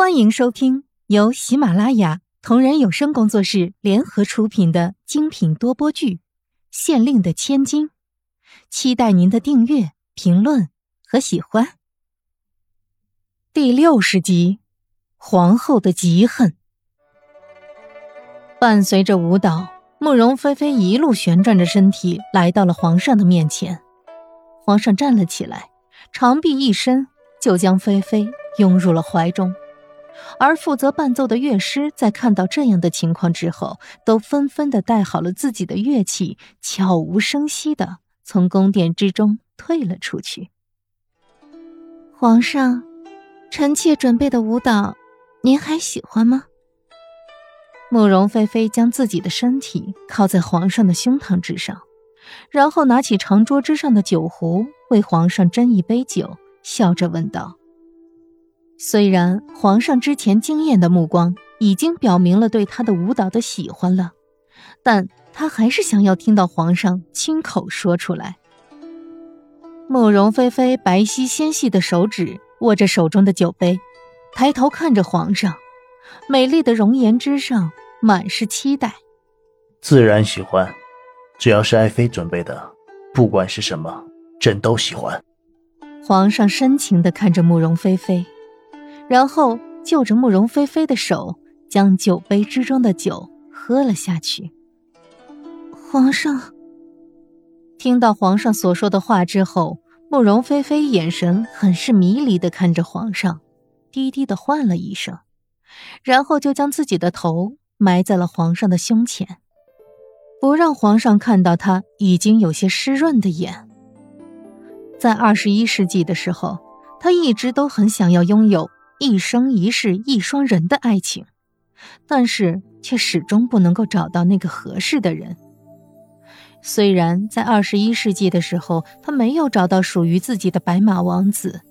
欢迎收听由喜马拉雅同人有声工作室联合出品的精品多播剧《县令的千金》，期待您的订阅、评论和喜欢。第六十集，皇后的嫉恨。伴随着舞蹈，慕容菲菲一路旋转着身体来到了皇上的面前。皇上站了起来，长臂一伸，就将菲菲拥入了怀中。而负责伴奏的乐师在看到这样的情况之后，都纷纷的带好了自己的乐器，悄无声息的从宫殿之中退了出去。皇上，臣妾准备的舞蹈，您还喜欢吗？慕容菲菲将自己的身体靠在皇上的胸膛之上，然后拿起长桌之上的酒壶，为皇上斟一杯酒，笑着问道。虽然皇上之前惊艳的目光已经表明了对他的舞蹈的喜欢了，但他还是想要听到皇上亲口说出来。慕容菲菲白皙纤细的手指握着手中的酒杯，抬头看着皇上，美丽的容颜之上满是期待。自然喜欢，只要是爱妃准备的，不管是什么，朕都喜欢。皇上深情地看着慕容菲菲。然后就着慕容菲菲的手，将酒杯之中的酒喝了下去。皇上听到皇上所说的话之后，慕容菲菲眼神很是迷离的看着皇上，低低的唤了一声，然后就将自己的头埋在了皇上的胸前，不让皇上看到他已经有些湿润的眼。在二十一世纪的时候，他一直都很想要拥有。一生一世一双人的爱情，但是却始终不能够找到那个合适的人。虽然在二十一世纪的时候，他没有找到属于自己的白马王子，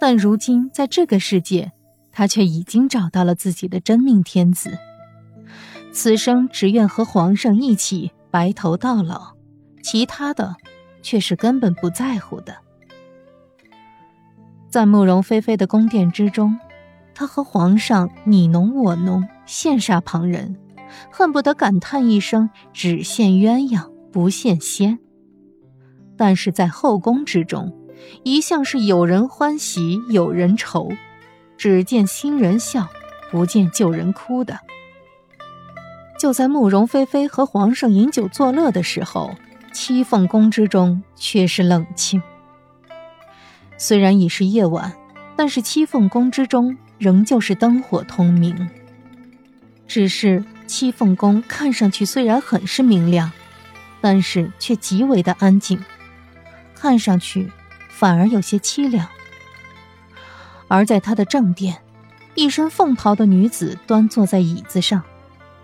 但如今在这个世界，他却已经找到了自己的真命天子。此生只愿和皇上一起白头到老，其他的却是根本不在乎的。在慕容菲菲的宫殿之中，她和皇上你侬我侬，羡煞旁人，恨不得感叹一声“只羡鸳鸯不羡仙”。但是在后宫之中，一向是有人欢喜有人愁，只见新人笑，不见旧人哭的。就在慕容菲菲和皇上饮酒作乐的时候，七凤宫之中却是冷清。虽然已是夜晚，但是七凤宫之中仍旧是灯火通明。只是七凤宫看上去虽然很是明亮，但是却极为的安静，看上去反而有些凄凉。而在他的正殿，一身凤袍的女子端坐在椅子上，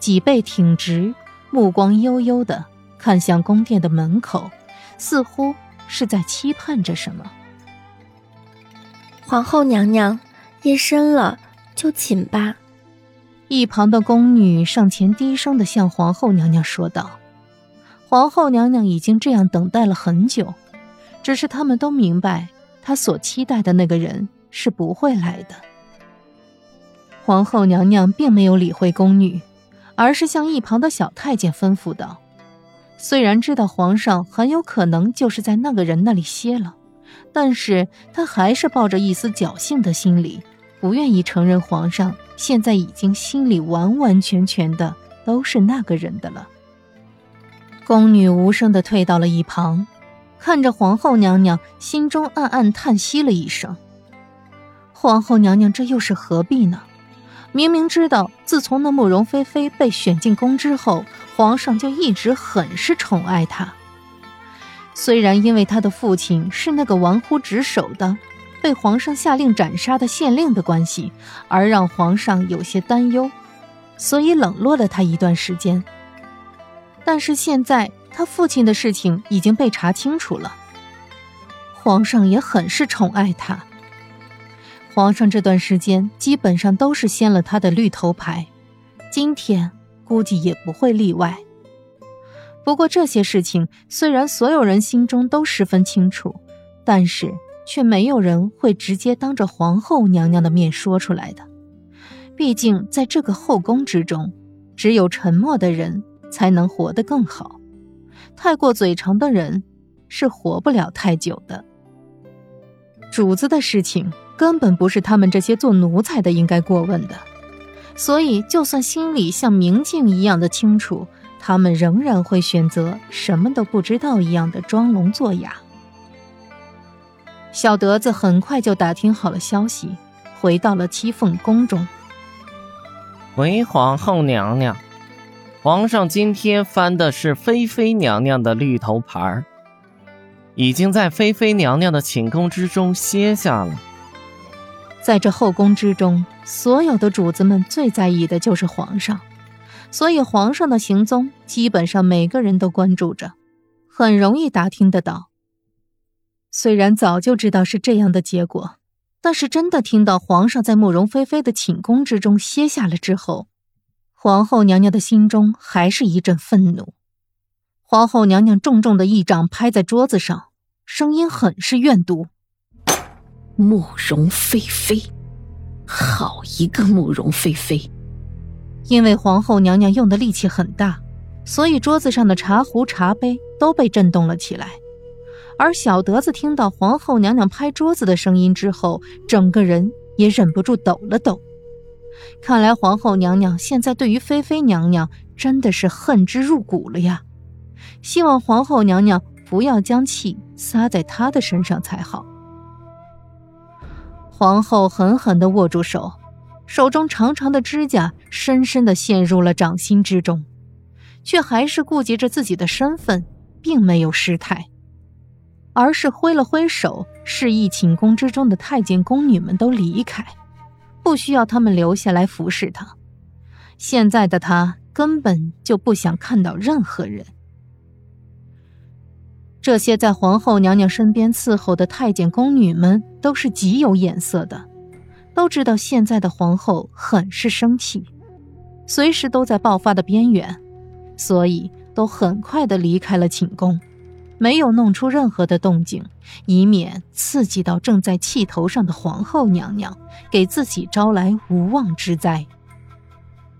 脊背挺直，目光悠悠的看向宫殿的门口，似乎是在期盼着什么。皇后娘娘，夜深了，就寝吧。一旁的宫女上前低声的向皇后娘娘说道：“皇后娘娘已经这样等待了很久，只是他们都明白，她所期待的那个人是不会来的。”皇后娘娘并没有理会宫女，而是向一旁的小太监吩咐道：“虽然知道皇上很有可能就是在那个人那里歇了。”但是他还是抱着一丝侥幸的心理，不愿意承认皇上现在已经心里完完全全的都是那个人的了。宫女无声的退到了一旁，看着皇后娘娘，心中暗暗叹息了一声。皇后娘娘这又是何必呢？明明知道，自从那慕容菲菲被选进宫之后，皇上就一直很是宠爱她。虽然因为他的父亲是那个玩忽职守的、被皇上下令斩杀的县令的关系，而让皇上有些担忧，所以冷落了他一段时间。但是现在他父亲的事情已经被查清楚了，皇上也很是宠爱他。皇上这段时间基本上都是掀了他的绿头牌，今天估计也不会例外。不过这些事情虽然所有人心中都十分清楚，但是却没有人会直接当着皇后娘娘的面说出来的。毕竟在这个后宫之中，只有沉默的人才能活得更好，太过嘴长的人是活不了太久的。主子的事情根本不是他们这些做奴才的应该过问的，所以就算心里像明镜一样的清楚，他们仍然会选择什么都不知道一样的装聋作哑。小德子很快就打听好了消息，回到了七凤宫中。回皇后娘娘，皇上今天翻的是妃妃娘娘的绿头牌儿。已经在妃妃娘娘的寝宫之中歇下了。在这后宫之中，所有的主子们最在意的就是皇上，所以皇上的行踪基本上每个人都关注着，很容易打听得到。虽然早就知道是这样的结果，但是真的听到皇上在慕容菲菲的寝宫之中歇下了之后，皇后娘娘的心中还是一阵愤怒。皇后娘娘重重的一掌拍在桌子上，声音很是怨毒：“慕容菲菲，好一个慕容菲菲！”因为皇后娘娘用的力气很大，所以桌子上的茶壶、茶杯都被震动了起来。而小德子听到皇后娘娘拍桌子的声音之后，整个人也忍不住抖了抖。看来皇后娘娘现在对于菲菲娘娘真的是恨之入骨了呀！希望皇后娘娘不要将气撒在她的身上才好。皇后狠狠地握住手，手中长长的指甲深深地陷入了掌心之中，却还是顾及着自己的身份，并没有失态，而是挥了挥手，示意寝宫之中的太监宫女们都离开，不需要他们留下来服侍她。现在的她根本就不想看到任何人。这些在皇后娘娘身边伺候的太监宫女们都是极有眼色的，都知道现在的皇后很是生气，随时都在爆发的边缘，所以都很快的离开了寝宫，没有弄出任何的动静，以免刺激到正在气头上的皇后娘娘，给自己招来无妄之灾。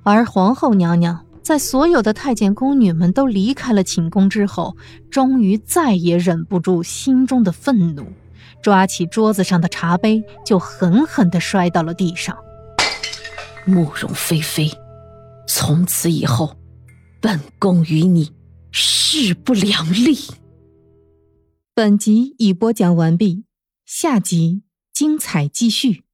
而皇后娘娘。在所有的太监宫女们都离开了寝宫之后，终于再也忍不住心中的愤怒，抓起桌子上的茶杯就狠狠地摔到了地上。慕容菲菲，从此以后，本宫与你势不两立。本集已播讲完毕，下集精彩继续。